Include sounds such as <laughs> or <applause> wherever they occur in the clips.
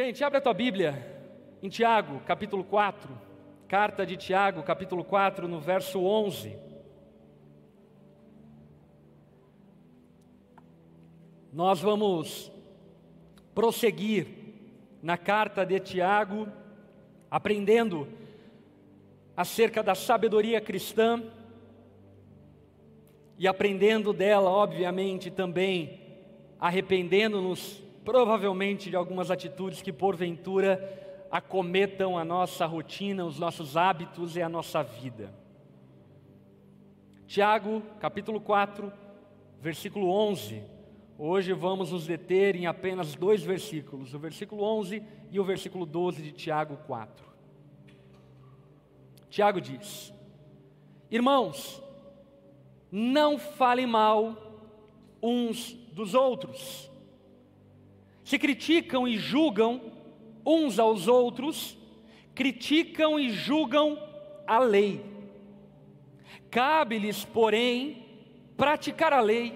Gente, abre a tua Bíblia em Tiago, capítulo 4, carta de Tiago, capítulo 4, no verso 11. Nós vamos prosseguir na carta de Tiago, aprendendo acerca da sabedoria cristã e aprendendo dela, obviamente, também arrependendo-nos provavelmente de algumas atitudes que porventura acometam a nossa rotina, os nossos hábitos e a nossa vida. Tiago, capítulo 4, versículo 11. Hoje vamos nos deter em apenas dois versículos, o versículo 11 e o versículo 12 de Tiago 4. Tiago diz: Irmãos, não falem mal uns dos outros. Se criticam e julgam uns aos outros, criticam e julgam a lei. Cabe-lhes, porém, praticar a lei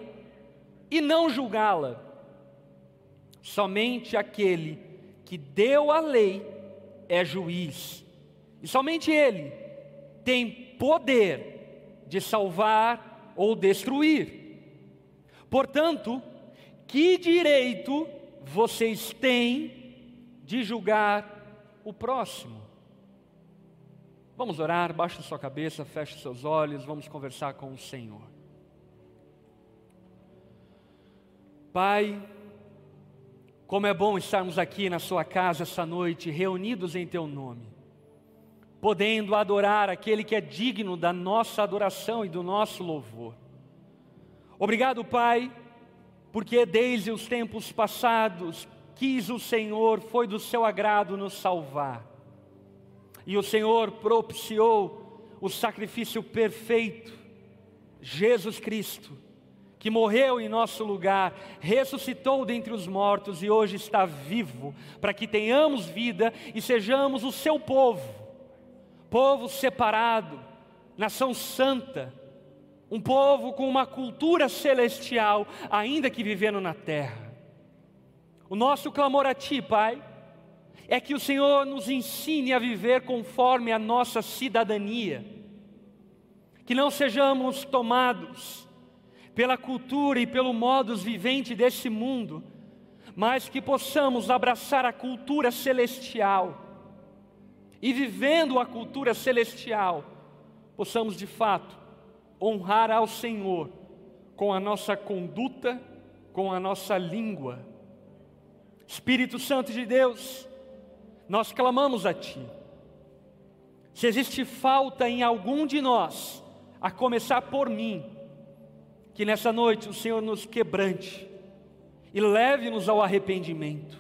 e não julgá-la. Somente aquele que deu a lei é juiz, e somente ele tem poder de salvar ou destruir. Portanto, que direito vocês têm de julgar o próximo. Vamos orar, baixe sua cabeça, feche seus olhos, vamos conversar com o Senhor. Pai, como é bom estarmos aqui na Sua casa essa noite, reunidos em Teu nome, podendo adorar aquele que é digno da nossa adoração e do nosso louvor. Obrigado, Pai porque desde os tempos passados quis o Senhor, foi do seu agrado nos salvar. E o Senhor propiciou o sacrifício perfeito, Jesus Cristo, que morreu em nosso lugar, ressuscitou dentre os mortos e hoje está vivo, para que tenhamos vida e sejamos o seu povo, povo separado, nação santa, um povo com uma cultura celestial, ainda que vivendo na terra. O nosso clamor a Ti, Pai, é que o Senhor nos ensine a viver conforme a nossa cidadania, que não sejamos tomados pela cultura e pelo modus vivente desse mundo, mas que possamos abraçar a cultura celestial e vivendo a cultura celestial, possamos de fato honrar ao Senhor com a nossa conduta, com a nossa língua. Espírito Santo de Deus, nós clamamos a Ti. Se existe falta em algum de nós, a começar por mim, que nessa noite o Senhor nos quebrante e leve-nos ao arrependimento.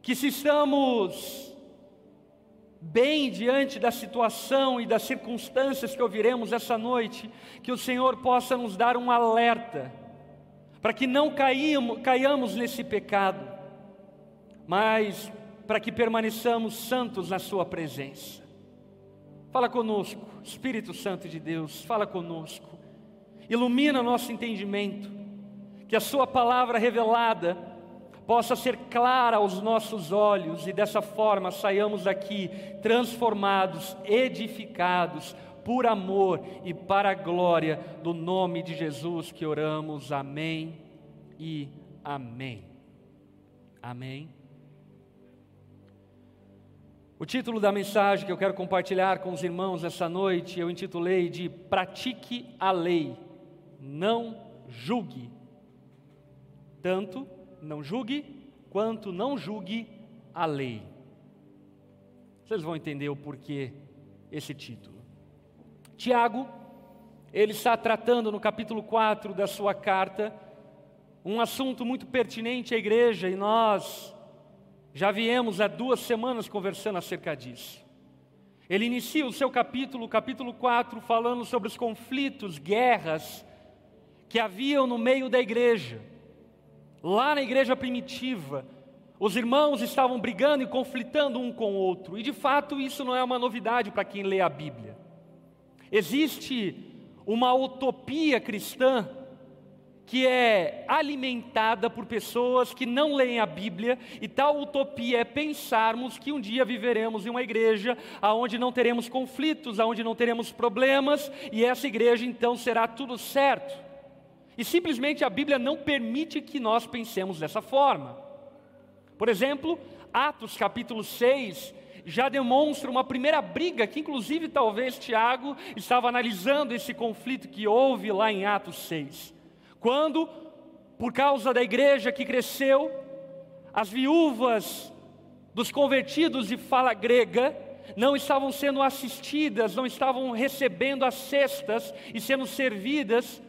Que se estamos bem diante da situação e das circunstâncias que ouviremos essa noite, que o Senhor possa nos dar um alerta, para que não caímos, caiamos nesse pecado, mas para que permaneçamos santos na Sua presença. Fala conosco, Espírito Santo de Deus, fala conosco, ilumina nosso entendimento, que a Sua palavra revelada, possa ser clara aos nossos olhos e dessa forma saiamos daqui transformados, edificados por amor e para a glória do nome de Jesus que oramos. Amém e amém. Amém. O título da mensagem que eu quero compartilhar com os irmãos essa noite eu intitulei de Pratique a Lei, não julgue. Tanto não julgue, quanto não julgue a lei. Vocês vão entender o porquê esse título. Tiago, ele está tratando no capítulo 4 da sua carta um assunto muito pertinente à igreja e nós já viemos há duas semanas conversando acerca disso. Ele inicia o seu capítulo, capítulo 4, falando sobre os conflitos, guerras que haviam no meio da igreja. Lá na igreja primitiva, os irmãos estavam brigando e conflitando um com o outro, e de fato isso não é uma novidade para quem lê a Bíblia. Existe uma utopia cristã que é alimentada por pessoas que não leem a Bíblia, e tal utopia é pensarmos que um dia viveremos em uma igreja aonde não teremos conflitos, aonde não teremos problemas, e essa igreja então será tudo certo. E simplesmente a Bíblia não permite que nós pensemos dessa forma. Por exemplo, Atos capítulo 6 já demonstra uma primeira briga que, inclusive, talvez Tiago estava analisando esse conflito que houve lá em Atos 6. Quando, por causa da igreja que cresceu, as viúvas dos convertidos de fala grega não estavam sendo assistidas, não estavam recebendo as cestas e sendo servidas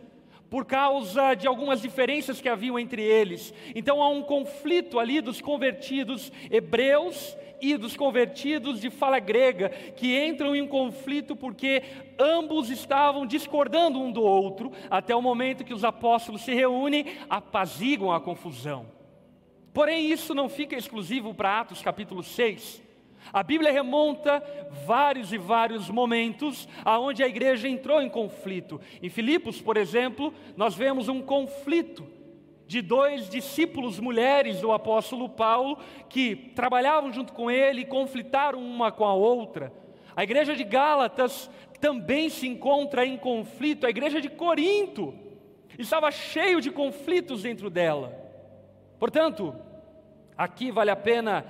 por causa de algumas diferenças que haviam entre eles. Então há um conflito ali dos convertidos hebreus e dos convertidos de fala grega, que entram em conflito porque ambos estavam discordando um do outro, até o momento que os apóstolos se reúnem, apaziguam a confusão. Porém, isso não fica exclusivo para Atos capítulo 6. A Bíblia remonta vários e vários momentos aonde a igreja entrou em conflito. Em Filipos, por exemplo, nós vemos um conflito de dois discípulos mulheres do apóstolo Paulo que trabalhavam junto com ele e conflitaram uma com a outra. A igreja de Gálatas também se encontra em conflito. A igreja de Corinto estava cheio de conflitos dentro dela. Portanto, aqui vale a pena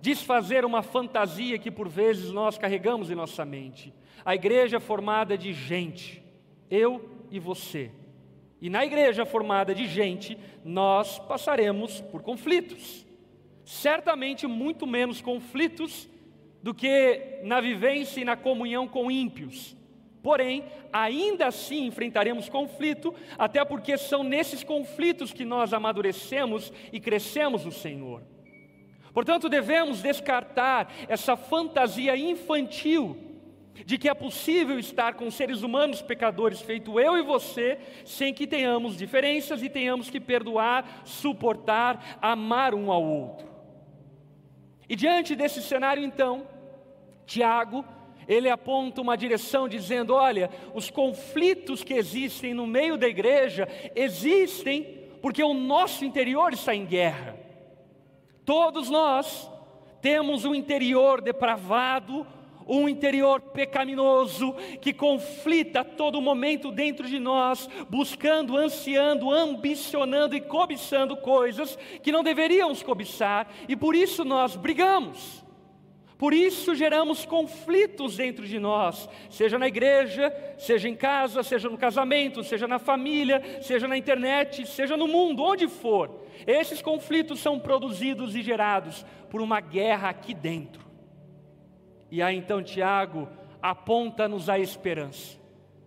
desfazer uma fantasia que por vezes nós carregamos em nossa mente. A igreja é formada de gente, eu e você. E na igreja formada de gente, nós passaremos por conflitos. Certamente muito menos conflitos do que na vivência e na comunhão com ímpios. Porém, ainda assim enfrentaremos conflito, até porque são nesses conflitos que nós amadurecemos e crescemos no Senhor. Portanto, devemos descartar essa fantasia infantil de que é possível estar com seres humanos pecadores, feito eu e você, sem que tenhamos diferenças e tenhamos que perdoar, suportar, amar um ao outro. E diante desse cenário, então, Tiago, ele aponta uma direção dizendo: olha, os conflitos que existem no meio da igreja existem porque o nosso interior está em guerra. Todos nós temos um interior depravado, um interior pecaminoso que conflita a todo momento dentro de nós, buscando, ansiando, ambicionando e cobiçando coisas que não deveríamos cobiçar, e por isso nós brigamos. Por isso geramos conflitos dentro de nós, seja na igreja, seja em casa, seja no casamento, seja na família, seja na internet, seja no mundo, onde for. Esses conflitos são produzidos e gerados por uma guerra aqui dentro. E aí então Tiago aponta-nos a esperança.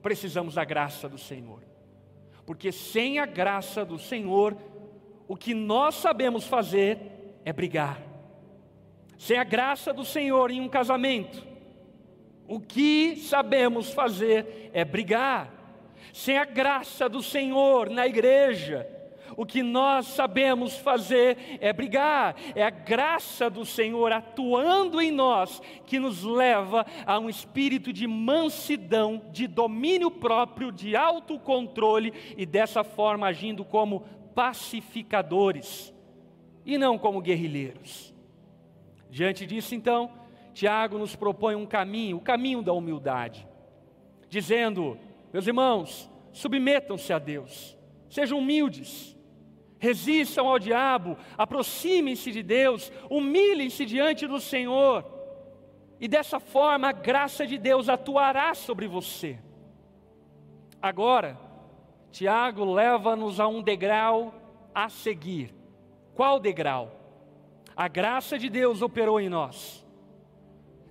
Precisamos da graça do Senhor. Porque sem a graça do Senhor, o que nós sabemos fazer é brigar. Sem a graça do Senhor em um casamento, o que sabemos fazer é brigar. Sem a graça do Senhor na igreja, o que nós sabemos fazer é brigar, é a graça do Senhor atuando em nós que nos leva a um espírito de mansidão, de domínio próprio, de autocontrole e dessa forma agindo como pacificadores e não como guerrilheiros. Diante disso, então, Tiago nos propõe um caminho, o caminho da humildade, dizendo: meus irmãos, submetam-se a Deus, sejam humildes, resistam ao diabo, aproximem-se de Deus, humilhem-se diante do Senhor, e dessa forma a graça de Deus atuará sobre você. Agora, Tiago leva-nos a um degrau a seguir. Qual degrau? A graça de Deus operou em nós.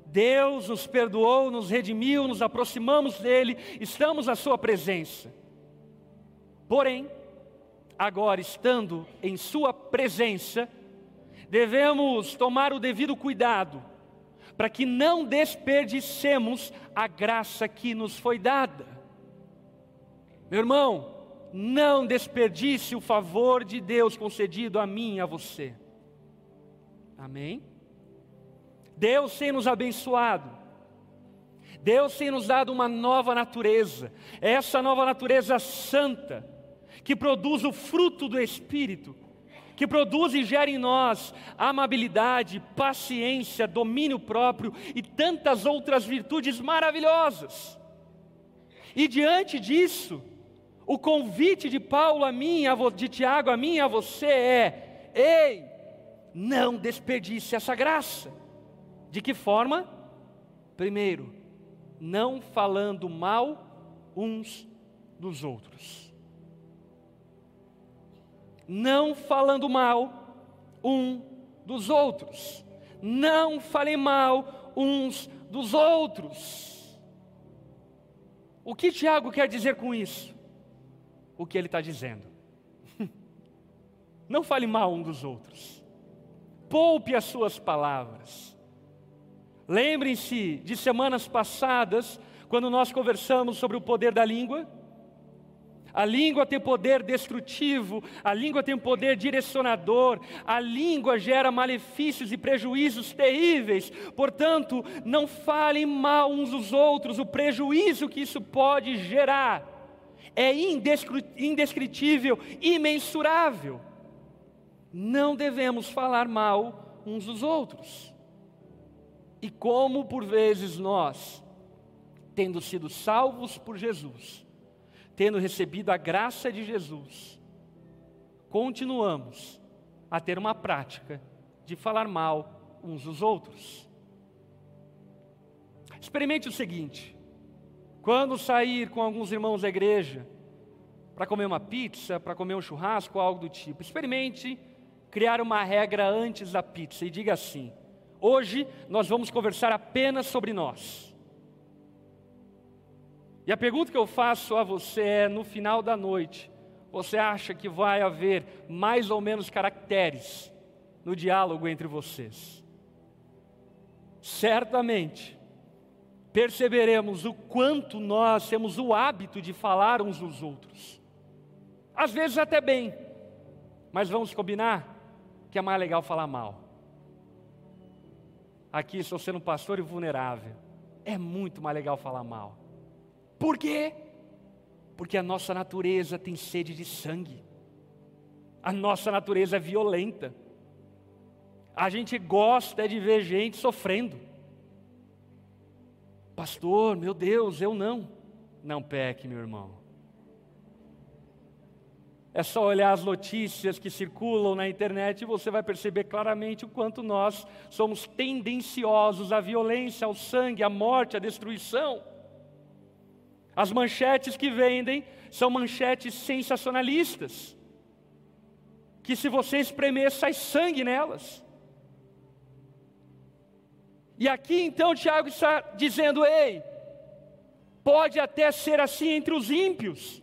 Deus nos perdoou, nos redimiu, nos aproximamos dele, estamos à Sua presença. Porém, agora estando em Sua presença, devemos tomar o devido cuidado para que não desperdicemos a graça que nos foi dada. Meu irmão, não desperdice o favor de Deus concedido a mim e a você. Amém? Deus tem nos abençoado. Deus tem nos dado uma nova natureza. Essa nova natureza santa que produz o fruto do Espírito, que produz e gera em nós amabilidade, paciência, domínio próprio e tantas outras virtudes maravilhosas. E diante disso, o convite de Paulo a mim, de Tiago a mim e a você é: ei, não desperdice essa graça. De que forma? Primeiro, não falando mal uns dos outros. Não falando mal um dos outros. Não falem mal uns dos outros. O que Tiago quer dizer com isso? O que ele está dizendo. <laughs> Não fale mal um dos outros. Poupe as suas palavras. Lembrem-se de semanas passadas, quando nós conversamos sobre o poder da língua. A língua tem poder destrutivo, a língua tem poder direcionador, a língua gera malefícios e prejuízos terríveis. Portanto, não falem mal uns dos outros, o prejuízo que isso pode gerar é indescritível, imensurável. Não devemos falar mal uns dos outros. E como por vezes nós, tendo sido salvos por Jesus, tendo recebido a graça de Jesus, continuamos a ter uma prática de falar mal uns dos outros. Experimente o seguinte: quando sair com alguns irmãos da igreja para comer uma pizza, para comer um churrasco, algo do tipo, experimente criar uma regra antes da pizza e diga assim: Hoje nós vamos conversar apenas sobre nós. E a pergunta que eu faço a você é: no final da noite, você acha que vai haver mais ou menos caracteres no diálogo entre vocês? Certamente perceberemos o quanto nós temos o hábito de falar uns dos outros. Às vezes até bem, mas vamos combinar que é mais legal falar mal. Aqui estou sendo pastor e vulnerável. É muito mais legal falar mal. Por quê? Porque a nossa natureza tem sede de sangue. A nossa natureza é violenta. A gente gosta de ver gente sofrendo. Pastor, meu Deus, eu não. Não peque, meu irmão. É só olhar as notícias que circulam na internet e você vai perceber claramente o quanto nós somos tendenciosos à violência, ao sangue, à morte, à destruição. As manchetes que vendem são manchetes sensacionalistas, que se você espremer, sai sangue nelas. E aqui então Tiago está dizendo: ei, pode até ser assim entre os ímpios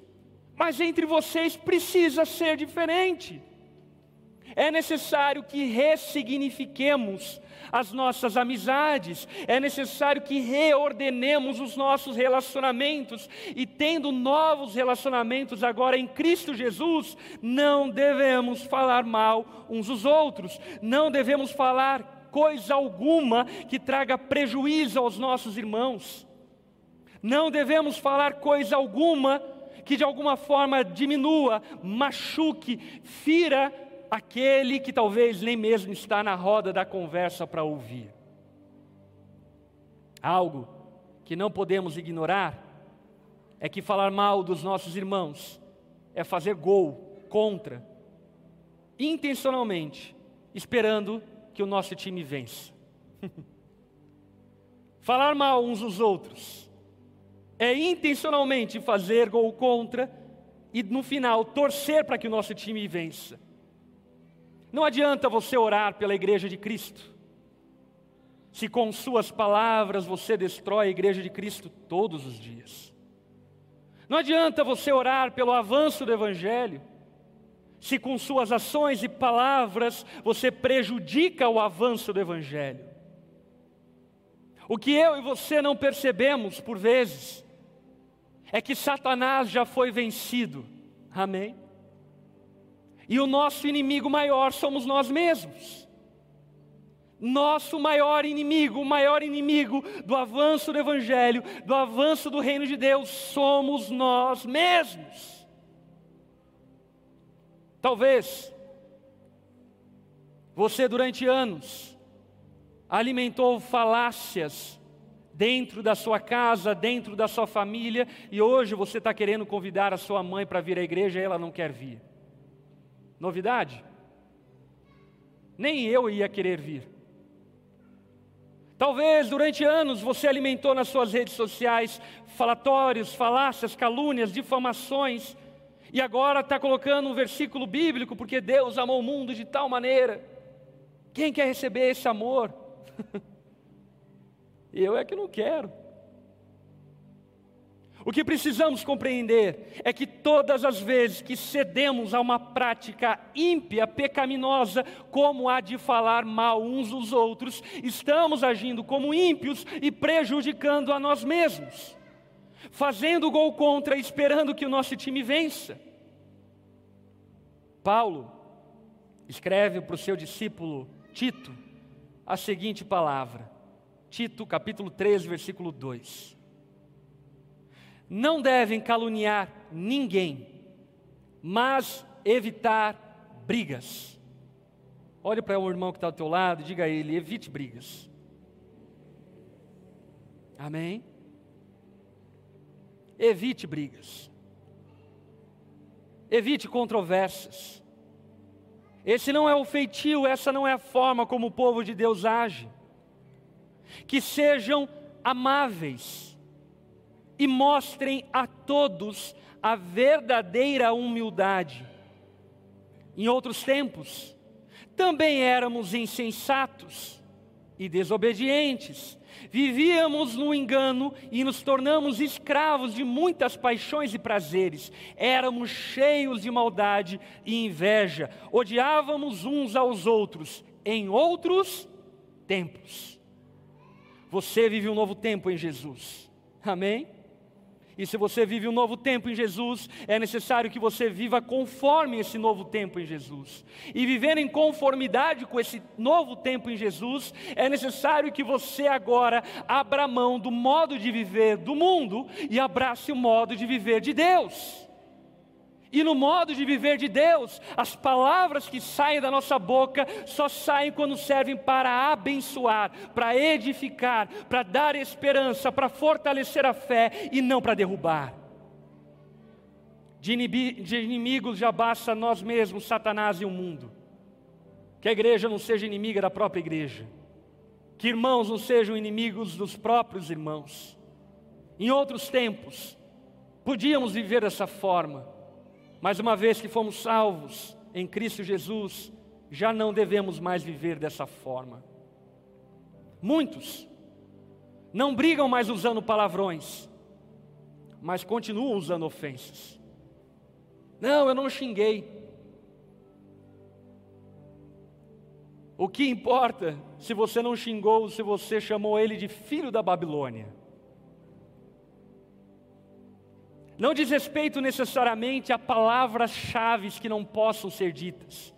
mas entre vocês precisa ser diferente. É necessário que ressignifiquemos as nossas amizades, é necessário que reordenemos os nossos relacionamentos e, tendo novos relacionamentos agora em Cristo Jesus, não devemos falar mal uns dos outros, não devemos falar coisa alguma que traga prejuízo aos nossos irmãos, não devemos falar coisa alguma que de alguma forma diminua, machuque, fira aquele que talvez nem mesmo está na roda da conversa para ouvir. Algo que não podemos ignorar é que falar mal dos nossos irmãos é fazer gol contra, intencionalmente, esperando que o nosso time vença. <laughs> falar mal uns dos outros é intencionalmente fazer gol contra e no final torcer para que o nosso time vença. Não adianta você orar pela igreja de Cristo, se com suas palavras você destrói a igreja de Cristo todos os dias. Não adianta você orar pelo avanço do Evangelho, se com suas ações e palavras você prejudica o avanço do Evangelho. O que eu e você não percebemos por vezes é que Satanás já foi vencido. Amém? E o nosso inimigo maior somos nós mesmos. Nosso maior inimigo, o maior inimigo do avanço do Evangelho, do avanço do reino de Deus, somos nós mesmos. Talvez você durante anos alimentou falácias dentro da sua casa, dentro da sua família, e hoje você está querendo convidar a sua mãe para vir à igreja e ela não quer vir. Novidade? Nem eu ia querer vir. Talvez durante anos você alimentou nas suas redes sociais falatórios, falácias, calúnias, difamações, e agora está colocando um versículo bíblico, porque Deus amou o mundo de tal maneira. Quem quer receber esse amor? <laughs> Eu é que não quero. O que precisamos compreender é que todas as vezes que cedemos a uma prática ímpia, pecaminosa, como a de falar mal uns dos outros, estamos agindo como ímpios e prejudicando a nós mesmos, fazendo gol contra, esperando que o nosso time vença. Paulo escreve para o seu discípulo Tito a seguinte palavra: Tito, capítulo 13, versículo 2. Não devem caluniar ninguém, mas evitar brigas. Olhe para o irmão que está ao teu lado e diga a ele: evite brigas. Amém? Evite brigas. Evite controvérsias. Esse não é o feitio, essa não é a forma como o povo de Deus age que sejam amáveis e mostrem a todos a verdadeira humildade. Em outros tempos, também éramos insensatos e desobedientes, vivíamos no engano e nos tornamos escravos de muitas paixões e prazeres, éramos cheios de maldade e inveja, odiávamos uns aos outros em outros tempos. Você vive um novo tempo em Jesus. Amém? E se você vive um novo tempo em Jesus, é necessário que você viva conforme esse novo tempo em Jesus. E viver em conformidade com esse novo tempo em Jesus, é necessário que você agora abra mão do modo de viver do mundo e abrace o modo de viver de Deus. E no modo de viver de Deus, as palavras que saem da nossa boca só saem quando servem para abençoar, para edificar, para dar esperança, para fortalecer a fé e não para derrubar. De, inimigos já basta nós mesmos, Satanás e o mundo. Que a igreja não seja inimiga da própria igreja. Que irmãos não sejam inimigos dos próprios irmãos. Em outros tempos, podíamos viver dessa forma mas uma vez que fomos salvos em Cristo Jesus, já não devemos mais viver dessa forma. Muitos não brigam mais usando palavrões, mas continuam usando ofensas. Não, eu não xinguei. O que importa se você não xingou, se você chamou ele de filho da Babilônia? Não diz respeito necessariamente a palavras-chave que não possam ser ditas.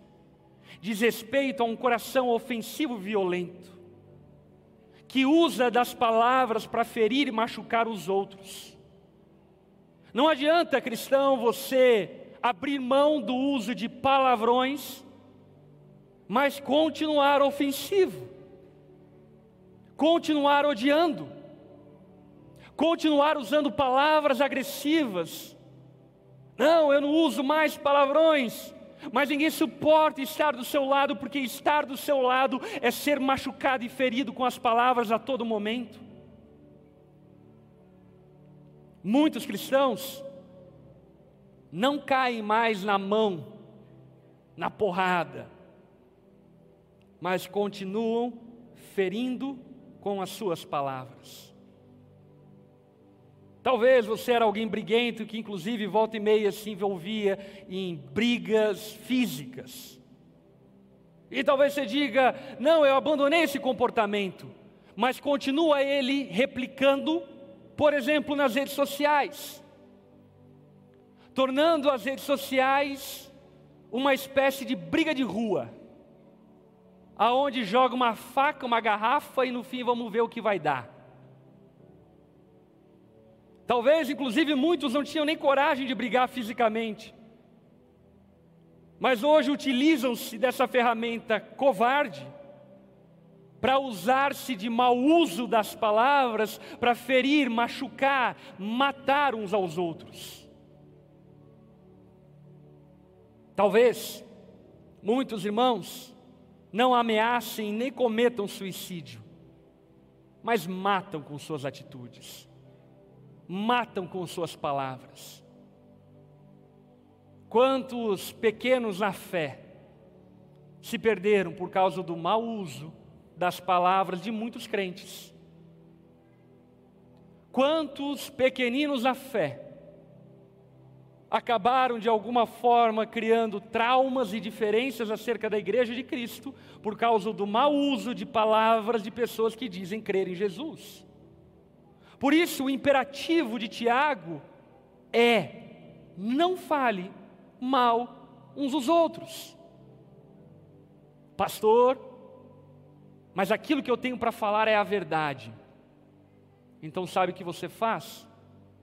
Diz respeito a um coração ofensivo violento, que usa das palavras para ferir e machucar os outros. Não adianta, cristão, você abrir mão do uso de palavrões, mas continuar ofensivo, continuar odiando continuar usando palavras agressivas. Não, eu não uso mais palavrões. Mas ninguém suporta estar do seu lado, porque estar do seu lado é ser machucado e ferido com as palavras a todo momento. Muitos cristãos não caem mais na mão, na porrada, mas continuam ferindo com as suas palavras. Talvez você era alguém briguento que, inclusive, volta e meia se envolvia em brigas físicas. E talvez você diga: não, eu abandonei esse comportamento, mas continua ele replicando, por exemplo, nas redes sociais, tornando as redes sociais uma espécie de briga de rua, aonde joga uma faca, uma garrafa e no fim vamos ver o que vai dar. Talvez, inclusive, muitos não tinham nem coragem de brigar fisicamente. mas hoje utilizam-se dessa ferramenta covarde para usar-se de mau uso das palavras para ferir, machucar, matar uns aos outros. Talvez muitos irmãos não ameacem nem cometam suicídio, mas matam com suas atitudes, matam com suas palavras. Quantos pequenos na fé se perderam por causa do mau uso das palavras de muitos crentes? Quantos pequeninos na fé acabaram de alguma forma criando traumas e diferenças acerca da igreja de Cristo por causa do mau uso de palavras de pessoas que dizem crer em Jesus? Por isso, o imperativo de Tiago é: não fale mal uns dos outros. Pastor, mas aquilo que eu tenho para falar é a verdade. Então, sabe o que você faz?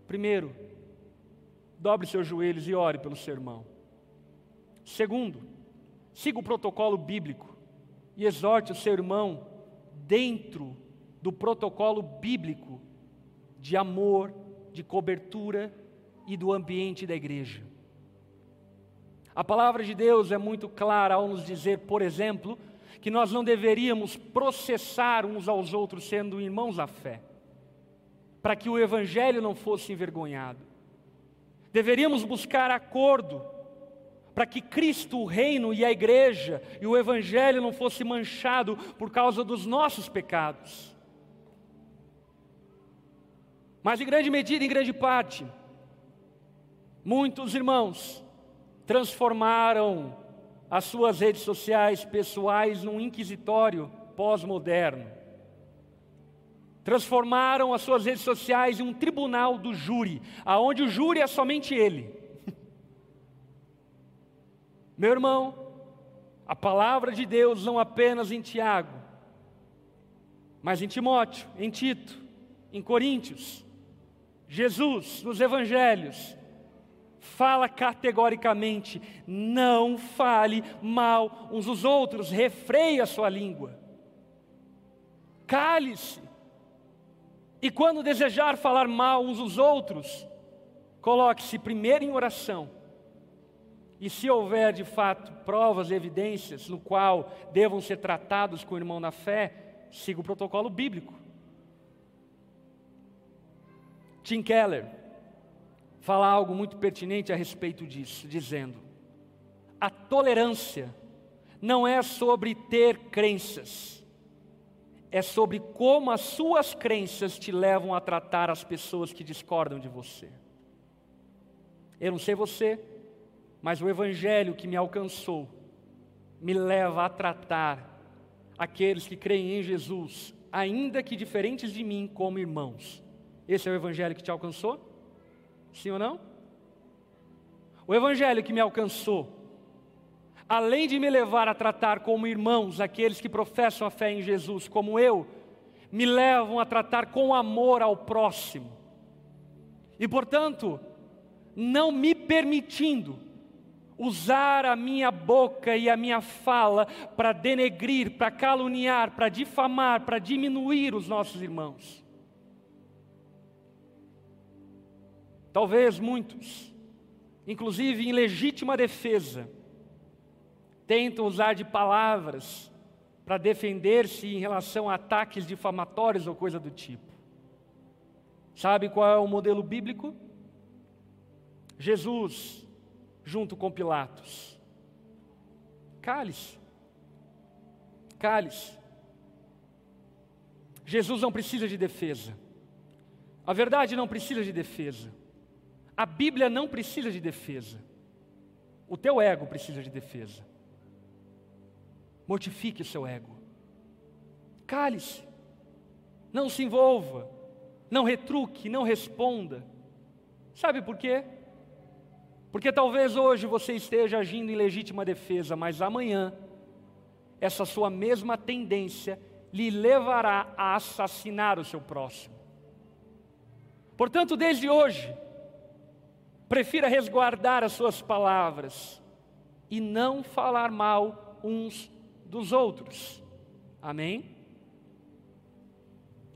Primeiro, dobre seus joelhos e ore pelo seu irmão. Segundo, siga o protocolo bíblico e exorte o seu irmão dentro do protocolo bíblico de amor, de cobertura e do ambiente da igreja. A palavra de Deus é muito clara ao nos dizer, por exemplo, que nós não deveríamos processar uns aos outros sendo irmãos à fé, para que o evangelho não fosse envergonhado. Deveríamos buscar acordo para que Cristo, o reino e a igreja e o evangelho não fosse manchado por causa dos nossos pecados. Mas em grande medida, em grande parte, muitos irmãos transformaram as suas redes sociais pessoais num inquisitório pós-moderno. Transformaram as suas redes sociais em um tribunal do júri, aonde o júri é somente ele. <laughs> Meu irmão, a palavra de Deus não apenas em Tiago, mas em Timóteo, em Tito, em Coríntios, Jesus nos evangelhos, fala categoricamente: não fale mal uns dos outros, refreie a sua língua. Cale-se. E quando desejar falar mal uns dos outros, coloque-se primeiro em oração. E se houver de fato provas e evidências no qual devam ser tratados com o irmão na fé, siga o protocolo bíblico. Tim Keller, fala algo muito pertinente a respeito disso, dizendo: a tolerância não é sobre ter crenças, é sobre como as suas crenças te levam a tratar as pessoas que discordam de você. Eu não sei você, mas o evangelho que me alcançou me leva a tratar aqueles que creem em Jesus, ainda que diferentes de mim, como irmãos. Esse é o evangelho que te alcançou? Sim ou não? O evangelho que me alcançou, além de me levar a tratar como irmãos aqueles que professam a fé em Jesus, como eu, me levam a tratar com amor ao próximo. E portanto, não me permitindo usar a minha boca e a minha fala para denegrir, para caluniar, para difamar, para diminuir os nossos irmãos. Talvez muitos, inclusive em legítima defesa, tentam usar de palavras para defender-se em relação a ataques difamatórios ou coisa do tipo. Sabe qual é o modelo bíblico? Jesus, junto com Pilatos. Cale-se. Cale-se. Jesus não precisa de defesa. A verdade não precisa de defesa. A Bíblia não precisa de defesa. O teu ego precisa de defesa. Mortifique o seu ego. Cale-se. Não se envolva. Não retruque, não responda. Sabe por quê? Porque talvez hoje você esteja agindo em legítima defesa, mas amanhã essa sua mesma tendência lhe levará a assassinar o seu próximo. Portanto, desde hoje, Prefira resguardar as suas palavras e não falar mal uns dos outros. Amém?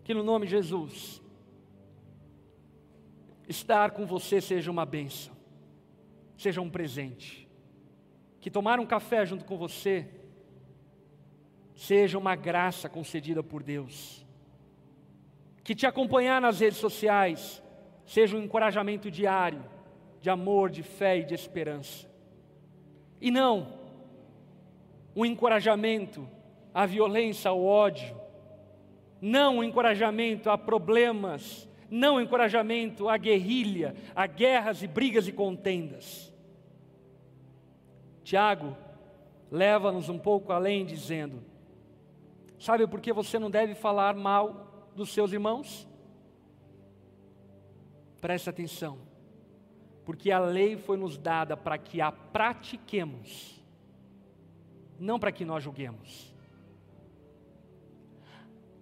Que no nome de Jesus, estar com você seja uma bênção, seja um presente. Que tomar um café junto com você seja uma graça concedida por Deus. Que te acompanhar nas redes sociais seja um encorajamento diário de amor, de fé e de esperança. E não um encorajamento à violência, ao ódio, não um encorajamento a problemas, não um encorajamento à guerrilha, a guerras e brigas e contendas. Tiago leva-nos um pouco além, dizendo: Sabe por que você não deve falar mal dos seus irmãos? Preste atenção porque a lei foi nos dada para que a pratiquemos, não para que nós julguemos.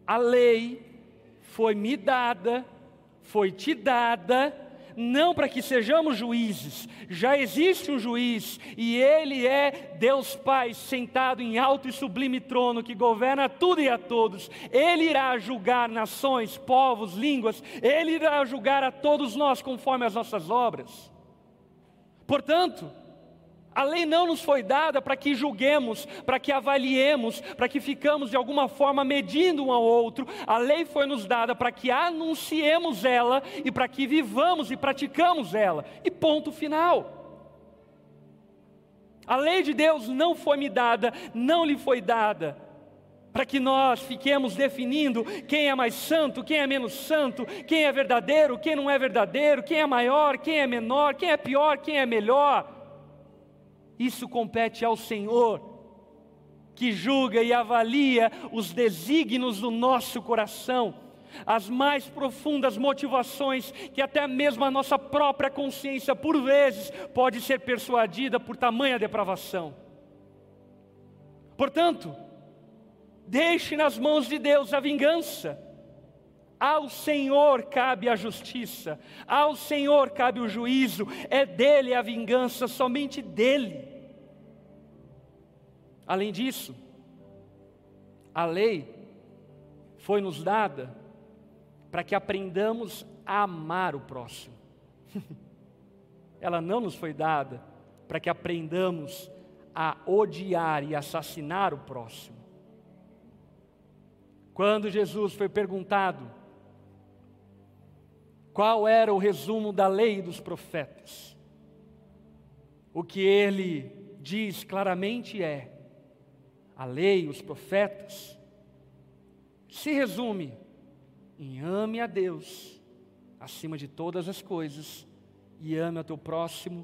A lei foi me dada, foi te dada, não para que sejamos juízes, já existe um juiz, e ele é Deus Pai, sentado em alto e sublime trono, que governa tudo e a todos. Ele irá julgar nações, povos, línguas, ele irá julgar a todos nós conforme as nossas obras. Portanto, a lei não nos foi dada para que julguemos, para que avaliemos, para que ficamos de alguma forma medindo um ao outro. A lei foi nos dada para que anunciemos ela e para que vivamos e praticamos ela. E ponto final. A lei de Deus não foi me dada, não lhe foi dada para que nós fiquemos definindo quem é mais santo, quem é menos santo, quem é verdadeiro, quem não é verdadeiro, quem é maior, quem é menor, quem é pior, quem é melhor. Isso compete ao Senhor, que julga e avalia os desígnios do nosso coração, as mais profundas motivações que até mesmo a nossa própria consciência, por vezes, pode ser persuadida por tamanha depravação. Portanto, Deixe nas mãos de Deus a vingança. Ao Senhor cabe a justiça, ao Senhor cabe o juízo, é dele a vingança, somente dele. Além disso, a lei foi nos dada para que aprendamos a amar o próximo. <laughs> Ela não nos foi dada para que aprendamos a odiar e assassinar o próximo. Quando Jesus foi perguntado qual era o resumo da lei dos profetas, o que ele diz claramente é: a lei, os profetas, se resume em ame a Deus acima de todas as coisas e ame ao teu próximo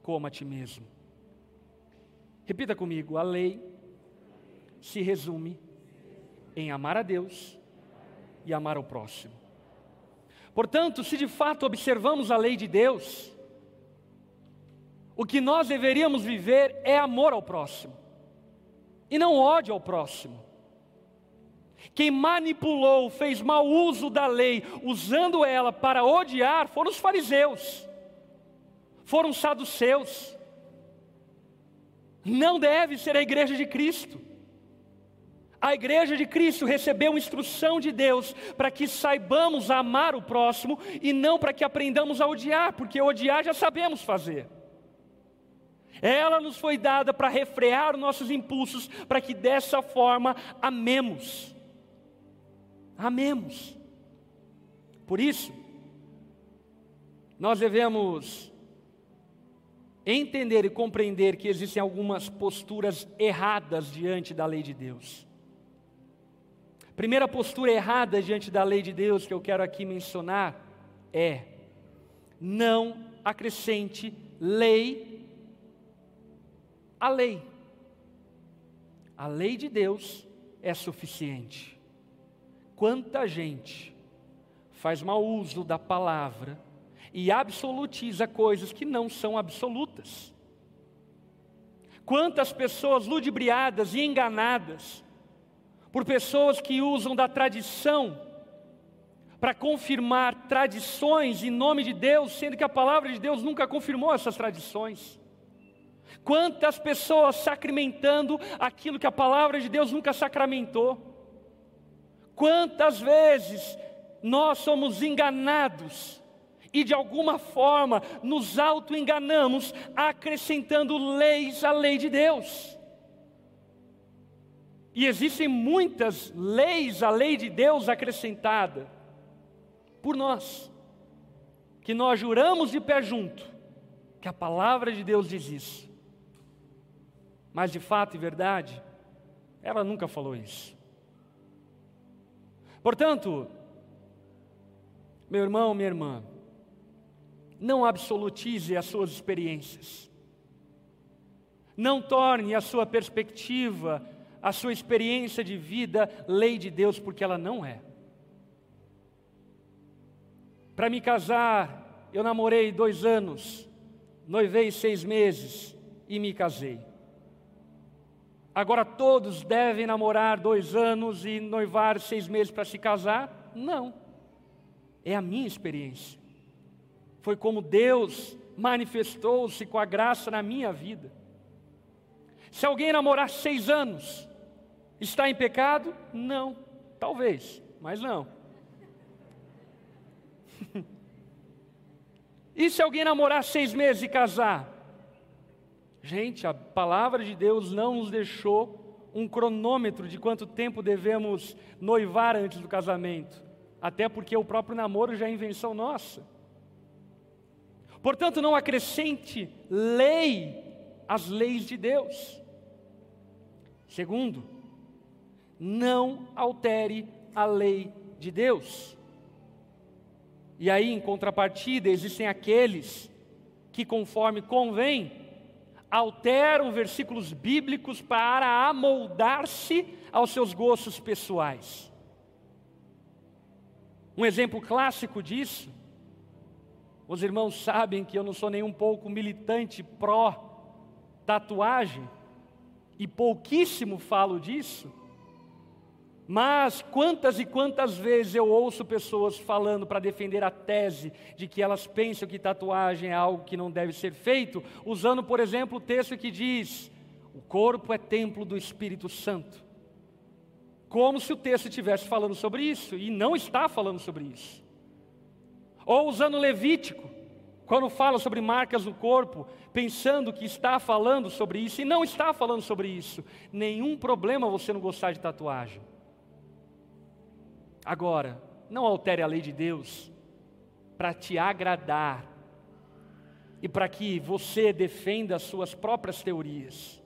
como a ti mesmo. Repita comigo: a lei se resume em amar a Deus e amar o próximo. Portanto, se de fato observamos a lei de Deus, o que nós deveríamos viver é amor ao próximo, e não ódio ao próximo. Quem manipulou, fez mau uso da lei, usando ela para odiar, foram os fariseus, foram os saduceus. Não deve ser a igreja de Cristo. A igreja de Cristo recebeu instrução de Deus para que saibamos amar o próximo e não para que aprendamos a odiar, porque odiar já sabemos fazer. Ela nos foi dada para refrear nossos impulsos, para que dessa forma amemos. Amemos. Por isso, nós devemos entender e compreender que existem algumas posturas erradas diante da lei de Deus. Primeira postura errada diante da lei de Deus que eu quero aqui mencionar é: não acrescente lei à lei. A lei de Deus é suficiente. Quanta gente faz mau uso da palavra e absolutiza coisas que não são absolutas. Quantas pessoas ludibriadas e enganadas por pessoas que usam da tradição para confirmar tradições em nome de Deus, sendo que a palavra de Deus nunca confirmou essas tradições. Quantas pessoas sacramentando aquilo que a palavra de Deus nunca sacramentou? Quantas vezes nós somos enganados e de alguma forma nos auto-enganamos, acrescentando leis à lei de Deus? E existem muitas leis à lei de Deus acrescentada por nós, que nós juramos de pé junto, que a palavra de Deus diz isso. Mas de fato e verdade, ela nunca falou isso. Portanto, meu irmão, minha irmã, não absolutize as suas experiências. Não torne a sua perspectiva, a sua experiência de vida lei de Deus, porque ela não é. Para me casar, eu namorei dois anos, noivei seis meses e me casei. Agora todos devem namorar dois anos e noivar seis meses para se casar? Não. É a minha experiência. Foi como Deus manifestou-se com a graça na minha vida. Se alguém namorar seis anos, está em pecado? Não. Talvez, mas não. <laughs> e se alguém namorar seis meses e casar? Gente, a palavra de Deus não nos deixou um cronômetro de quanto tempo devemos noivar antes do casamento, até porque o próprio namoro já é invenção nossa. Portanto, não acrescente lei às leis de Deus. Segundo, não altere a lei de Deus. E aí, em contrapartida, existem aqueles que, conforme convém, alteram versículos bíblicos para amoldar-se aos seus gostos pessoais. Um exemplo clássico disso, os irmãos sabem que eu não sou nem um pouco militante pró-tatuagem, e pouquíssimo falo disso, mas quantas e quantas vezes eu ouço pessoas falando para defender a tese de que elas pensam que tatuagem é algo que não deve ser feito, usando, por exemplo, o texto que diz: o corpo é templo do Espírito Santo. Como se o texto estivesse falando sobre isso, e não está falando sobre isso. Ou usando Levítico, quando fala sobre marcas no corpo, pensando que está falando sobre isso, e não está falando sobre isso. Nenhum problema você não gostar de tatuagem. Agora, não altere a lei de Deus para te agradar e para que você defenda as suas próprias teorias.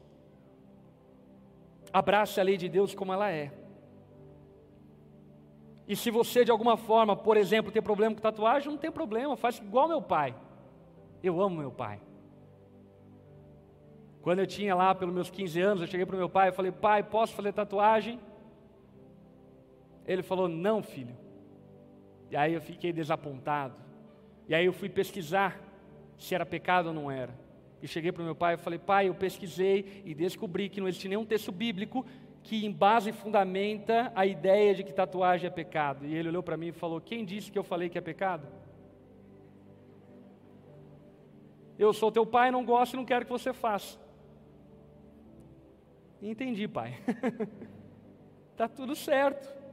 Abrace a lei de Deus como ela é. E se você de alguma forma, por exemplo, tem problema com tatuagem, não tem problema, faz igual meu pai. Eu amo meu pai. Quando eu tinha lá pelos meus 15 anos, eu cheguei para o meu pai e falei: "Pai, posso fazer tatuagem?" Ele falou: Não, filho. E aí eu fiquei desapontado. E aí eu fui pesquisar se era pecado ou não era. E cheguei para o meu pai e falei: Pai, eu pesquisei e descobri que não existe nenhum texto bíblico que em base fundamenta a ideia de que tatuagem é pecado. E ele olhou para mim e falou: Quem disse que eu falei que é pecado? Eu sou teu pai, não gosto e não quero que você faça. Entendi, pai. <laughs> tá tudo certo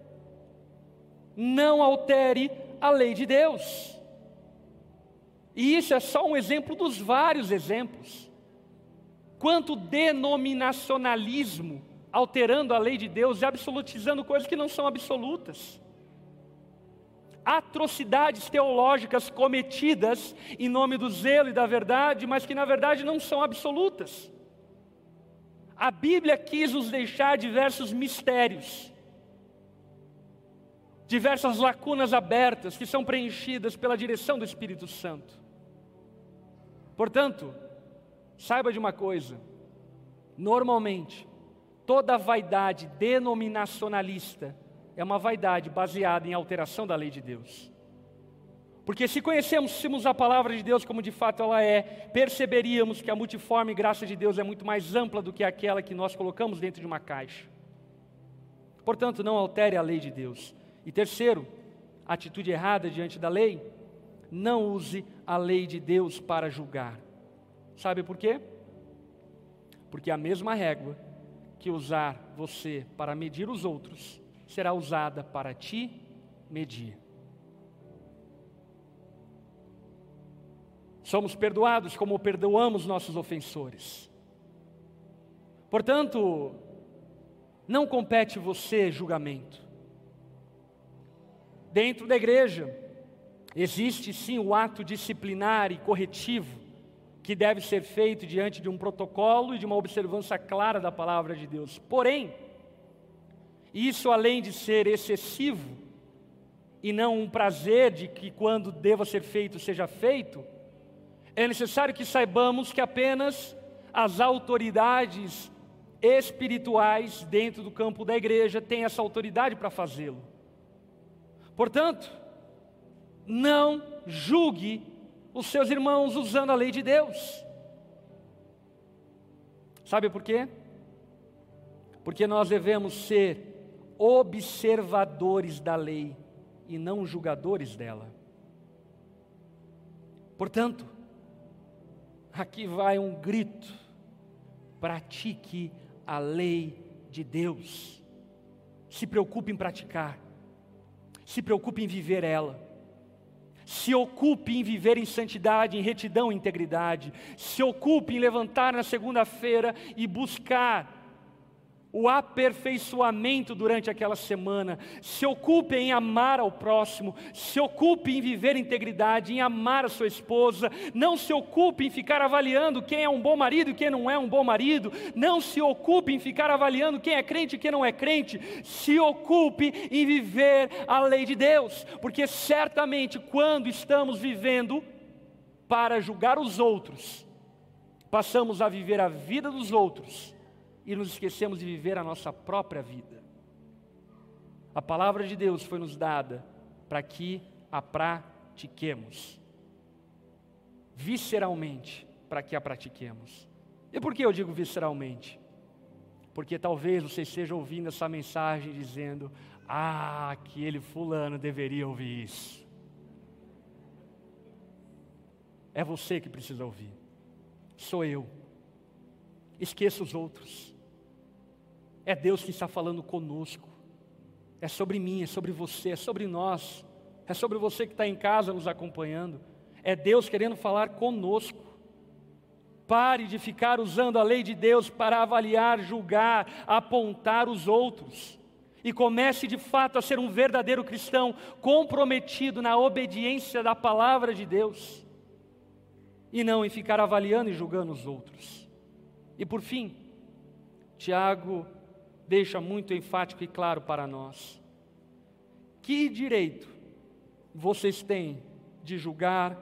não altere a lei de Deus. E isso é só um exemplo dos vários exemplos. Quanto denominacionalismo alterando a lei de Deus e absolutizando coisas que não são absolutas. Atrocidades teológicas cometidas em nome do zelo e da verdade, mas que na verdade não são absolutas. A Bíblia quis nos deixar diversos mistérios diversas lacunas abertas que são preenchidas pela direção do Espírito Santo. Portanto, saiba de uma coisa: normalmente, toda vaidade denominacionalista é uma vaidade baseada em alteração da lei de Deus. Porque se conhecêssemos a palavra de Deus como de fato ela é, perceberíamos que a multiforme graça de Deus é muito mais ampla do que aquela que nós colocamos dentro de uma caixa. Portanto, não altere a lei de Deus. E terceiro, atitude errada diante da lei, não use a lei de Deus para julgar. Sabe por quê? porque a mesma régua que usar você para medir os outros será usada para te medir. Somos perdoados como perdoamos nossos ofensores. Portanto, não compete você julgamento. Dentro da igreja, existe sim o ato disciplinar e corretivo que deve ser feito diante de um protocolo e de uma observância clara da palavra de Deus. Porém, isso além de ser excessivo e não um prazer de que quando deva ser feito seja feito, é necessário que saibamos que apenas as autoridades espirituais dentro do campo da igreja têm essa autoridade para fazê-lo. Portanto, não julgue os seus irmãos usando a lei de Deus. Sabe por quê? Porque nós devemos ser observadores da lei e não julgadores dela. Portanto, aqui vai um grito: pratique a lei de Deus. Se preocupe em praticar, se preocupe em viver ela. Se ocupe em viver em santidade, em retidão e integridade. Se ocupe em levantar na segunda-feira e buscar o aperfeiçoamento durante aquela semana. Se ocupe em amar ao próximo, se ocupe em viver integridade, em amar a sua esposa. Não se ocupe em ficar avaliando quem é um bom marido e quem não é um bom marido. Não se ocupe em ficar avaliando quem é crente e quem não é crente. Se ocupe em viver a lei de Deus, porque certamente quando estamos vivendo para julgar os outros, passamos a viver a vida dos outros e nos esquecemos de viver a nossa própria vida. A palavra de Deus foi nos dada para que a pratiquemos, visceralmente, para que a pratiquemos. E por que eu digo visceralmente? Porque talvez você esteja ouvindo essa mensagem dizendo: Ah, aquele fulano deveria ouvir isso. É você que precisa ouvir, sou eu. Esqueça os outros. É Deus que está falando conosco. É sobre mim, é sobre você, é sobre nós. É sobre você que está em casa nos acompanhando. É Deus querendo falar conosco. Pare de ficar usando a lei de Deus para avaliar, julgar, apontar os outros. E comece de fato a ser um verdadeiro cristão, comprometido na obediência da palavra de Deus. E não em ficar avaliando e julgando os outros. E por fim, Tiago deixa muito enfático e claro para nós. Que direito vocês têm de julgar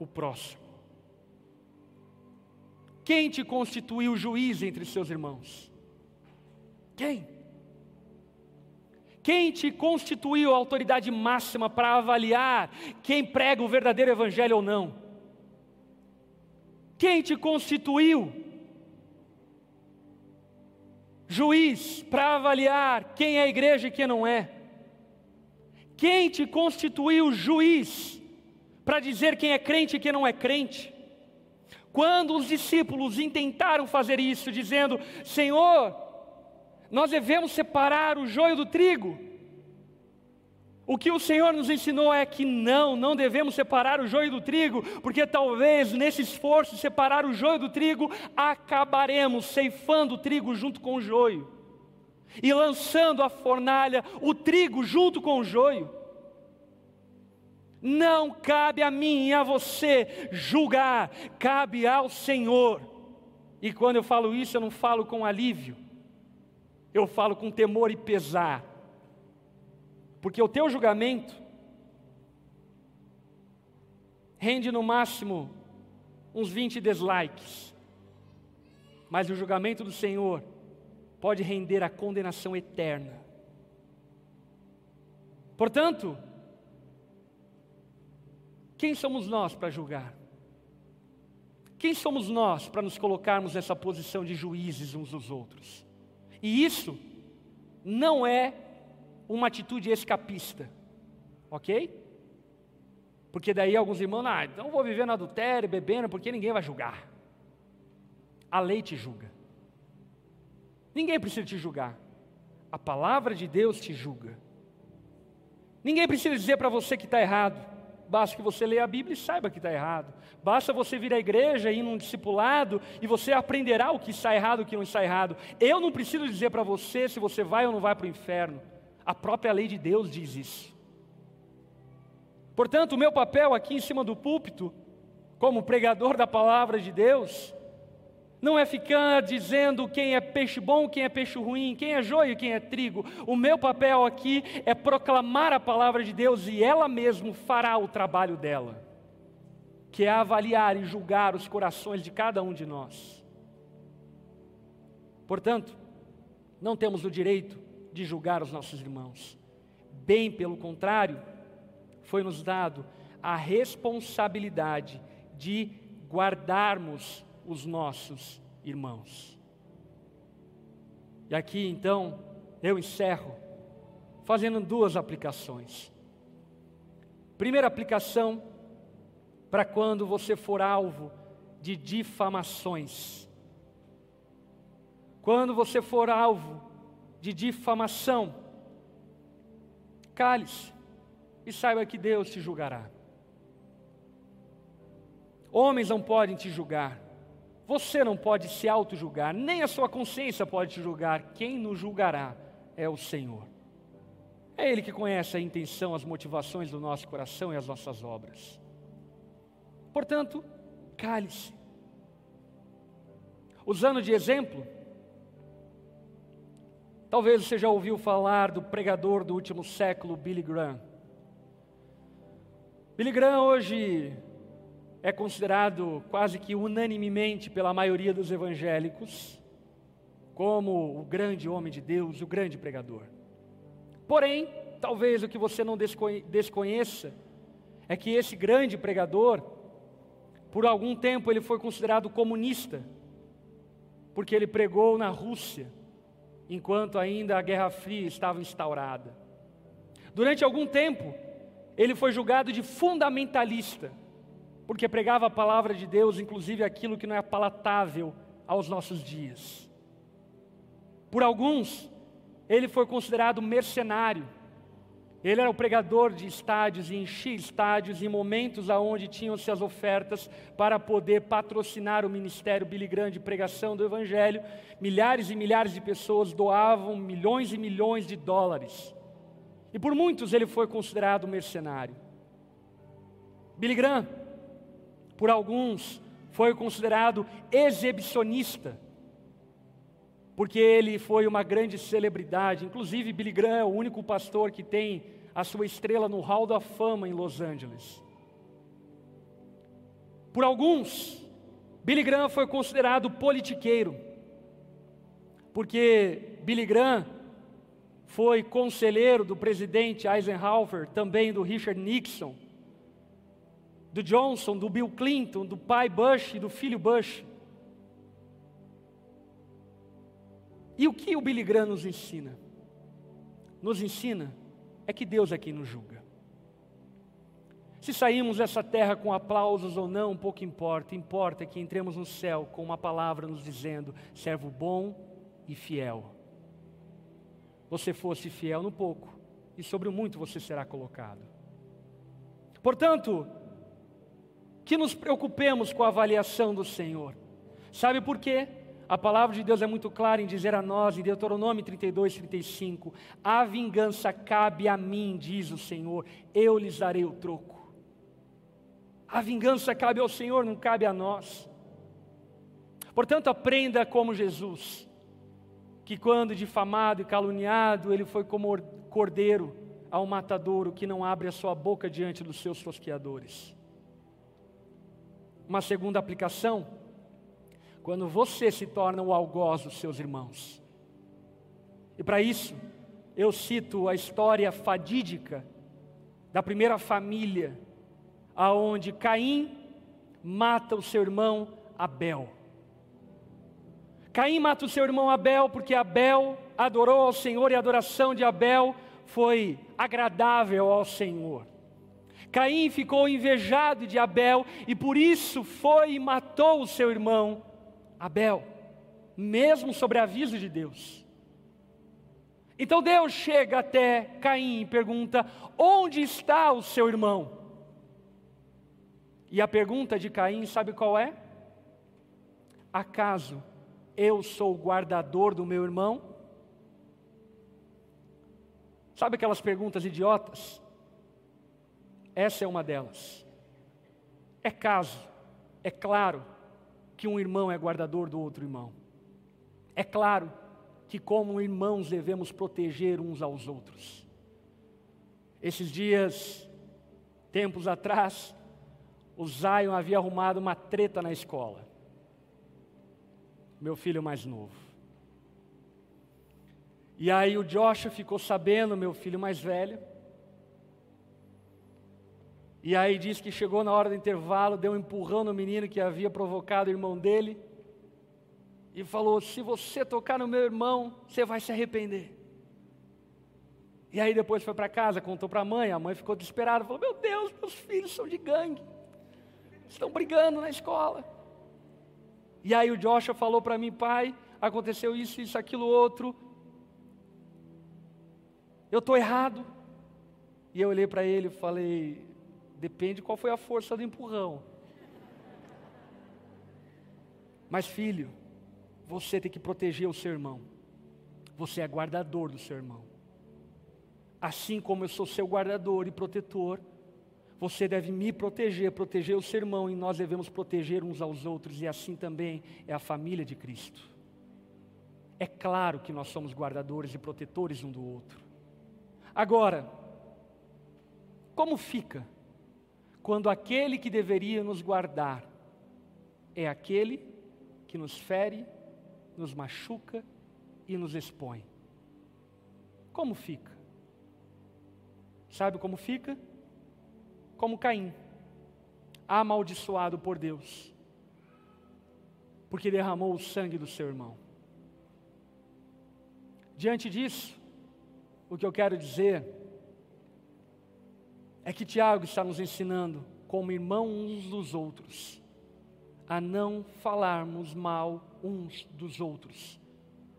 o próximo? Quem te constituiu juiz entre seus irmãos? Quem? Quem te constituiu a autoridade máxima para avaliar quem prega o verdadeiro evangelho ou não? Quem te constituiu juiz para avaliar quem é igreja e quem não é? Quem te constituiu juiz para dizer quem é crente e quem não é crente? Quando os discípulos intentaram fazer isso, dizendo: Senhor, nós devemos separar o joio do trigo, o que o Senhor nos ensinou é que não, não devemos separar o joio do trigo, porque talvez nesse esforço de separar o joio do trigo, acabaremos ceifando o trigo junto com o joio e lançando à fornalha o trigo junto com o joio. Não cabe a mim e a você julgar, cabe ao Senhor. E quando eu falo isso, eu não falo com alívio, eu falo com temor e pesar porque o teu julgamento rende no máximo uns 20 dislikes. Mas o julgamento do Senhor pode render a condenação eterna. Portanto, quem somos nós para julgar? Quem somos nós para nos colocarmos nessa posição de juízes uns dos outros? E isso não é uma atitude escapista, ok? Porque daí alguns irmãos, ah, então vou viver no adultério, bebendo, porque ninguém vai julgar. A lei te julga. Ninguém precisa te julgar. A palavra de Deus te julga. Ninguém precisa dizer para você que está errado. Basta que você leia a Bíblia e saiba que está errado. Basta você vir à igreja, ir num discipulado e você aprenderá o que está errado e o que não está errado. Eu não preciso dizer para você se você vai ou não vai para o inferno. A própria lei de Deus diz isso. Portanto, o meu papel aqui em cima do púlpito, como pregador da palavra de Deus, não é ficar dizendo quem é peixe bom, quem é peixe ruim, quem é joio quem é trigo. O meu papel aqui é proclamar a palavra de Deus e ela mesmo fará o trabalho dela, que é avaliar e julgar os corações de cada um de nós. Portanto, não temos o direito de julgar os nossos irmãos. Bem pelo contrário, foi nos dado a responsabilidade de guardarmos os nossos irmãos. E aqui então eu encerro fazendo duas aplicações. Primeira aplicação para quando você for alvo de difamações. Quando você for alvo de difamação, cale-se e saiba que Deus te julgará. Homens não podem te julgar, você não pode se auto-julgar, nem a sua consciência pode te julgar. Quem nos julgará é o Senhor. É Ele que conhece a intenção, as motivações do nosso coração e as nossas obras. Portanto, cale-se. Usando de exemplo, talvez você já ouviu falar do pregador do último século, Billy Graham. Billy Graham hoje é considerado quase que unanimemente pela maioria dos evangélicos como o grande homem de Deus, o grande pregador. Porém, talvez o que você não desconheça é que esse grande pregador, por algum tempo ele foi considerado comunista, porque ele pregou na Rússia, enquanto ainda a Guerra Fria estava instaurada. Durante algum tempo, ele foi julgado de fundamentalista, porque pregava a palavra de Deus, inclusive aquilo que não é palatável aos nossos dias. Por alguns, ele foi considerado mercenário. Ele era o pregador de estádios e enchia estádios em momentos aonde tinham-se as ofertas para poder patrocinar o ministério Billy Graham de pregação do Evangelho. Milhares e milhares de pessoas doavam milhões e milhões de dólares. E por muitos ele foi considerado mercenário. Billy Graham por alguns, foi considerado exibicionista, porque ele foi uma grande celebridade. Inclusive, Billy Graham é o único pastor que tem a sua estrela no Hall da Fama em Los Angeles. Por alguns, Billy Graham foi considerado politiqueiro, porque Billy Graham foi conselheiro do presidente Eisenhower, também do Richard Nixon do Johnson, do Bill Clinton, do pai Bush e do filho Bush. E o que o Billy Graham nos ensina? Nos ensina é que Deus é quem nos julga. Se saímos dessa terra com aplausos ou não, pouco importa. Importa que entremos no céu com uma palavra nos dizendo: servo bom e fiel. Você fosse fiel no pouco, e sobre o muito você será colocado. Portanto, que nos preocupemos com a avaliação do Senhor. Sabe por quê? A palavra de Deus é muito clara em dizer a nós, em Deuteronômio 32, 35: A vingança cabe a mim, diz o Senhor, eu lhes darei o troco. A vingança cabe ao Senhor, não cabe a nós. Portanto, aprenda como Jesus, que quando difamado e caluniado, ele foi como cordeiro ao matadouro que não abre a sua boca diante dos seus tosqueadores. Uma segunda aplicação, quando você se torna o algoz dos seus irmãos. E para isso, eu cito a história fadídica da primeira família, aonde Caim mata o seu irmão Abel. Caim mata o seu irmão Abel porque Abel adorou ao Senhor e a adoração de Abel foi agradável ao Senhor. Caim ficou invejado de Abel e por isso foi e matou o seu irmão Abel. mesmo sobre aviso de Deus. Então Deus chega até Caim e pergunta: Onde está o seu irmão? E a pergunta de Caim, sabe qual é? Acaso eu sou o guardador do meu irmão? Sabe aquelas perguntas idiotas? Essa é uma delas. É caso, é claro, que um irmão é guardador do outro irmão. É claro que, como irmãos, devemos proteger uns aos outros. Esses dias, tempos atrás, o Zion havia arrumado uma treta na escola. Meu filho mais novo. E aí o Joshua ficou sabendo, meu filho mais velho. E aí diz que chegou na hora do intervalo, deu um empurrão no menino que havia provocado o irmão dele e falou: Se você tocar no meu irmão, você vai se arrepender. E aí depois foi para casa, contou para a mãe, a mãe ficou desesperada, falou: Meu Deus, meus filhos são de gangue, estão brigando na escola. E aí o Joshua falou para mim, pai, aconteceu isso, isso, aquilo, outro. Eu estou errado. E eu olhei para ele e falei: Depende qual foi a força do empurrão. Mas filho, você tem que proteger o seu irmão. Você é guardador do seu irmão. Assim como eu sou seu guardador e protetor, você deve me proteger, proteger o seu irmão, e nós devemos proteger uns aos outros, e assim também é a família de Cristo. É claro que nós somos guardadores e protetores um do outro. Agora, como fica quando aquele que deveria nos guardar é aquele que nos fere nos machuca e nos expõe. Como fica? Sabe como fica? Como Caim, amaldiçoado por Deus, porque derramou o sangue do seu irmão. Diante disso, o que eu quero dizer é que Tiago está nos ensinando, como irmãos uns dos outros, a não falarmos mal uns dos outros,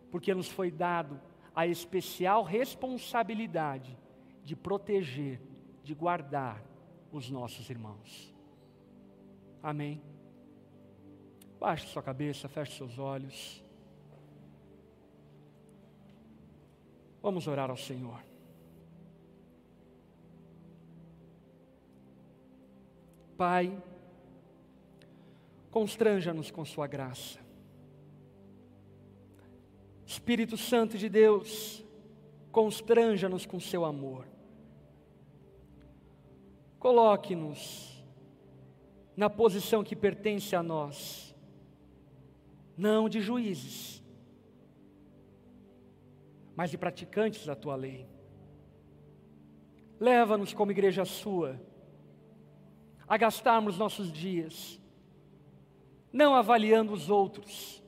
porque nos foi dado a especial responsabilidade de proteger, de guardar os nossos irmãos. Amém. Baixe sua cabeça, feche seus olhos. Vamos orar ao Senhor. Pai, constranja-nos com Sua graça. Espírito Santo de Deus, constranja-nos com Seu amor. Coloque-nos na posição que pertence a nós, não de juízes, mas de praticantes da Tua lei. Leva-nos como igreja Sua a gastarmos nossos dias não avaliando os outros,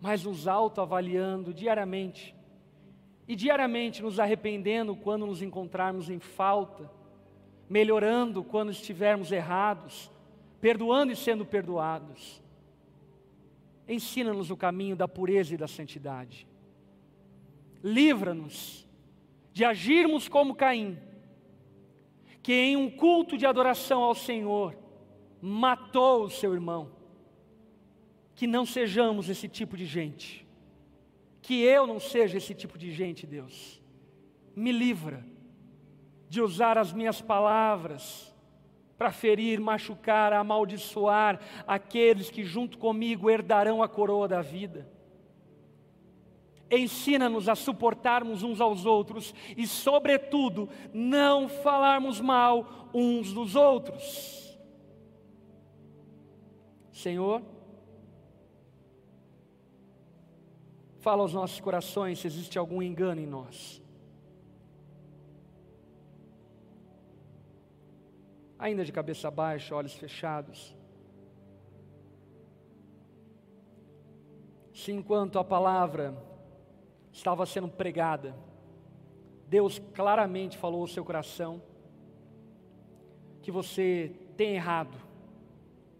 mas nos autoavaliando diariamente. E diariamente nos arrependendo quando nos encontrarmos em falta, melhorando quando estivermos errados, perdoando e sendo perdoados. Ensina-nos o caminho da pureza e da santidade. Livra-nos de agirmos como Caim, que em um culto de adoração ao Senhor matou o seu irmão que não sejamos esse tipo de gente. Que eu não seja esse tipo de gente, Deus. Me livra de usar as minhas palavras para ferir, machucar, amaldiçoar aqueles que junto comigo herdarão a coroa da vida. Ensina-nos a suportarmos uns aos outros e, sobretudo, não falarmos mal uns dos outros. Senhor, Fala aos nossos corações se existe algum engano em nós. Ainda de cabeça baixa, olhos fechados. Se enquanto a palavra estava sendo pregada, Deus claramente falou ao seu coração que você tem errado,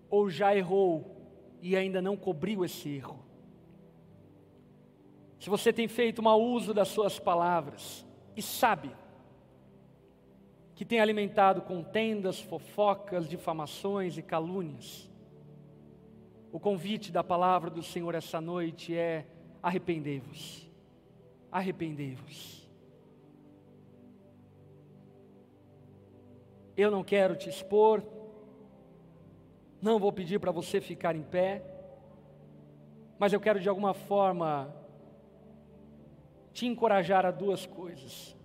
ou já errou e ainda não cobriu esse erro. se você tem feito mau uso das suas palavras e sabe que tem alimentado contendas, fofocas, difamações e calúnias, o convite da palavra do Senhor essa noite é: arrependei-vos, arrependei-vos. Eu não quero te expor, não vou pedir para você ficar em pé, mas eu quero de alguma forma te encorajar a duas coisas.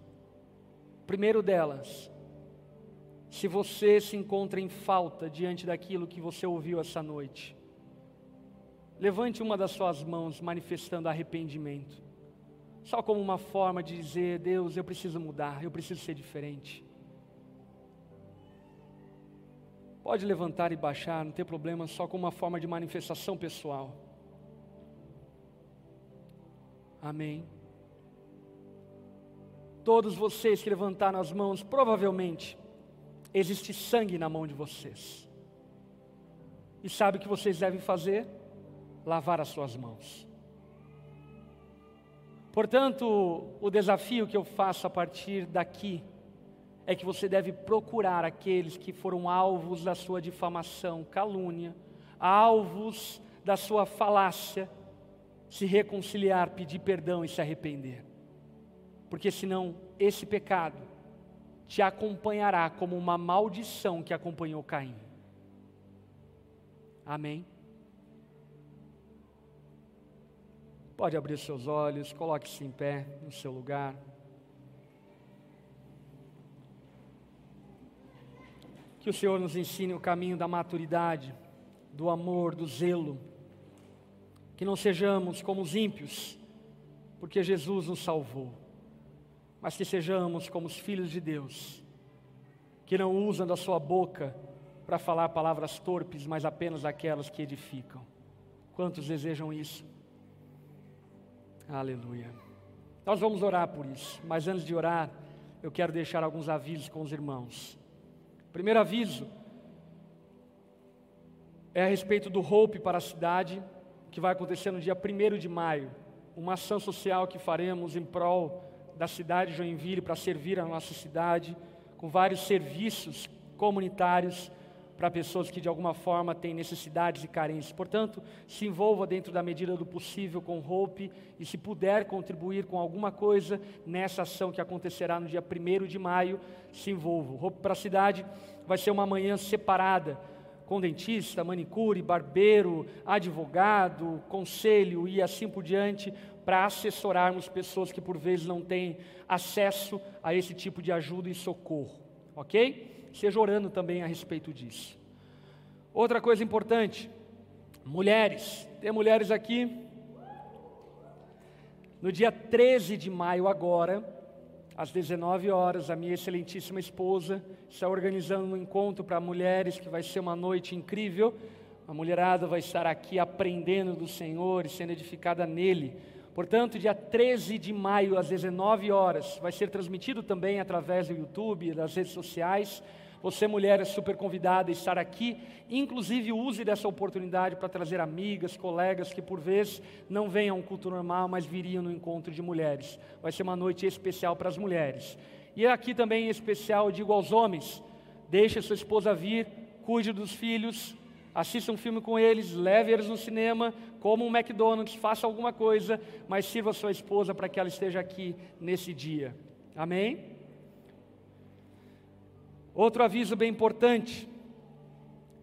Primeiro delas, se você se encontra em falta diante daquilo que você ouviu essa noite, levante uma das suas mãos manifestando arrependimento, só como uma forma de dizer: Deus, eu preciso mudar, eu preciso ser diferente. Pode levantar e baixar, não tem problema, só como uma forma de manifestação pessoal. Amém. Todos vocês que levantaram as mãos, provavelmente existe sangue na mão de vocês. E sabe o que vocês devem fazer? Lavar as suas mãos. Portanto, o desafio que eu faço a partir daqui é que você deve procurar aqueles que foram alvos da sua difamação, calúnia, alvos da sua falácia, se reconciliar, pedir perdão e se arrepender. Porque senão esse pecado te acompanhará como uma maldição que acompanhou Caim. Amém? Pode abrir seus olhos, coloque-se em pé no seu lugar. Que o Senhor nos ensine o caminho da maturidade, do amor, do zelo. Que não sejamos como os ímpios, porque Jesus nos salvou, mas que sejamos como os filhos de Deus, que não usam da sua boca para falar palavras torpes, mas apenas aquelas que edificam. Quantos desejam isso? Aleluia. Nós vamos orar por isso, mas antes de orar, eu quero deixar alguns avisos com os irmãos. Primeiro aviso é a respeito do Hope para a cidade, que vai acontecer no dia 1 de maio. Uma ação social que faremos em prol da cidade de Joinville para servir a nossa cidade, com vários serviços comunitários para pessoas que de alguma forma têm necessidades e carências. Portanto, se envolva dentro da medida do possível com Hope e se puder contribuir com alguma coisa nessa ação que acontecerá no dia 1 de maio, se envolva. Hope para a cidade vai ser uma manhã separada com dentista, manicure, barbeiro, advogado, conselho e assim por diante, para assessorarmos pessoas que por vezes não têm acesso a esse tipo de ajuda e socorro, ok? Seja orando também a respeito disso. Outra coisa importante, mulheres, tem mulheres aqui. No dia 13 de maio, agora, às 19 horas, a minha excelentíssima esposa está organizando um encontro para mulheres que vai ser uma noite incrível. A mulherada vai estar aqui aprendendo do Senhor e sendo edificada nele. Portanto, dia 13 de maio, às 19 horas, vai ser transmitido também através do YouTube das redes sociais. Você, mulher, é super convidada a estar aqui. Inclusive, use dessa oportunidade para trazer amigas, colegas que por vezes não venham a um culto normal, mas viriam no encontro de mulheres. Vai ser uma noite especial para as mulheres. E aqui também em especial, digo aos homens: deixe sua esposa vir, cuide dos filhos, assista um filme com eles, leve eles no cinema, coma um McDonald's, faça alguma coisa, mas sirva sua esposa para que ela esteja aqui nesse dia. Amém? Outro aviso bem importante: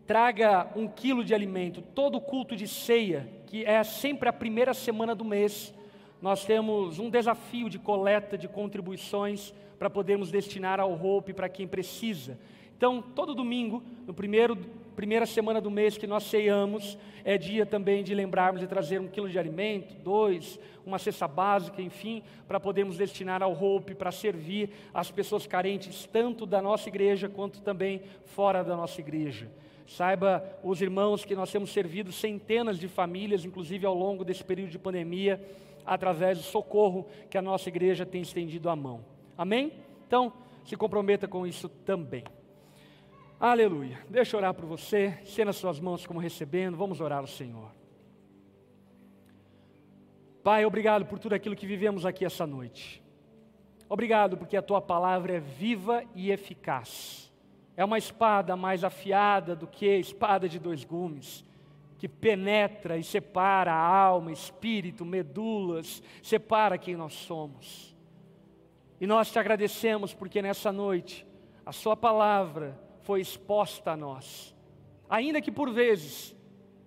traga um quilo de alimento. Todo culto de ceia, que é sempre a primeira semana do mês, nós temos um desafio de coleta de contribuições para podermos destinar ao Hope para quem precisa. Então, todo domingo, no primeiro primeira semana do mês que nós ceiamos, é dia também de lembrarmos de trazer um quilo de alimento, dois, uma cesta básica, enfim, para podermos destinar ao Hope, para servir as pessoas carentes, tanto da nossa igreja quanto também fora da nossa igreja. Saiba, os irmãos, que nós temos servido centenas de famílias, inclusive ao longo desse período de pandemia, através do socorro que a nossa igreja tem estendido a mão. Amém? Então, se comprometa com isso também. Aleluia. Deixa eu orar por você. Estenda suas mãos como recebendo. Vamos orar ao Senhor. Pai, obrigado por tudo aquilo que vivemos aqui essa noite. Obrigado porque a tua palavra é viva e eficaz. É uma espada mais afiada do que espada de dois gumes, que penetra e separa a alma, espírito, medulas, separa quem nós somos. E nós te agradecemos porque nessa noite a Sua palavra foi exposta a nós. Ainda que por vezes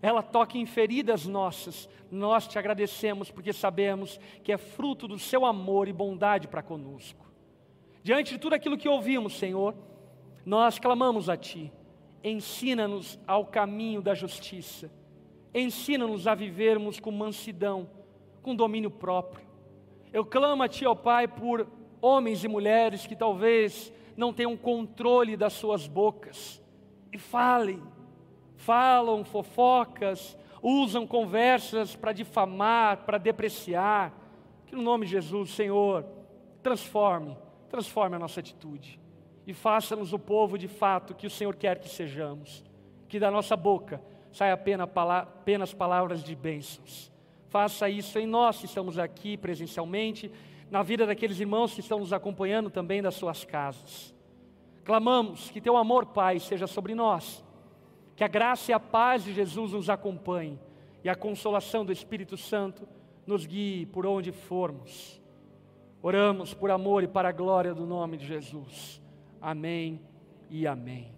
ela toque em feridas nossas, nós te agradecemos porque sabemos que é fruto do Seu amor e bondade para conosco. Diante de tudo aquilo que ouvimos, Senhor, nós clamamos a Ti, ensina-nos ao caminho da justiça, ensina-nos a vivermos com mansidão, com domínio próprio. Eu clamo a Ti, ó Pai, por homens e mulheres que talvez não tenham controle das suas bocas e falem, falam fofocas, usam conversas para difamar, para depreciar. Que no nome de Jesus, Senhor, transforme, transforme a nossa atitude e faça-nos o povo de fato que o Senhor quer que sejamos. Que da nossa boca saia apenas palavras de bênçãos. Faça isso em nós que estamos aqui presencialmente na vida daqueles irmãos que estão nos acompanhando também das suas casas. Clamamos que teu amor, Pai, seja sobre nós, que a graça e a paz de Jesus nos acompanhe e a consolação do Espírito Santo nos guie por onde formos. Oramos por amor e para a glória do nome de Jesus. Amém e amém.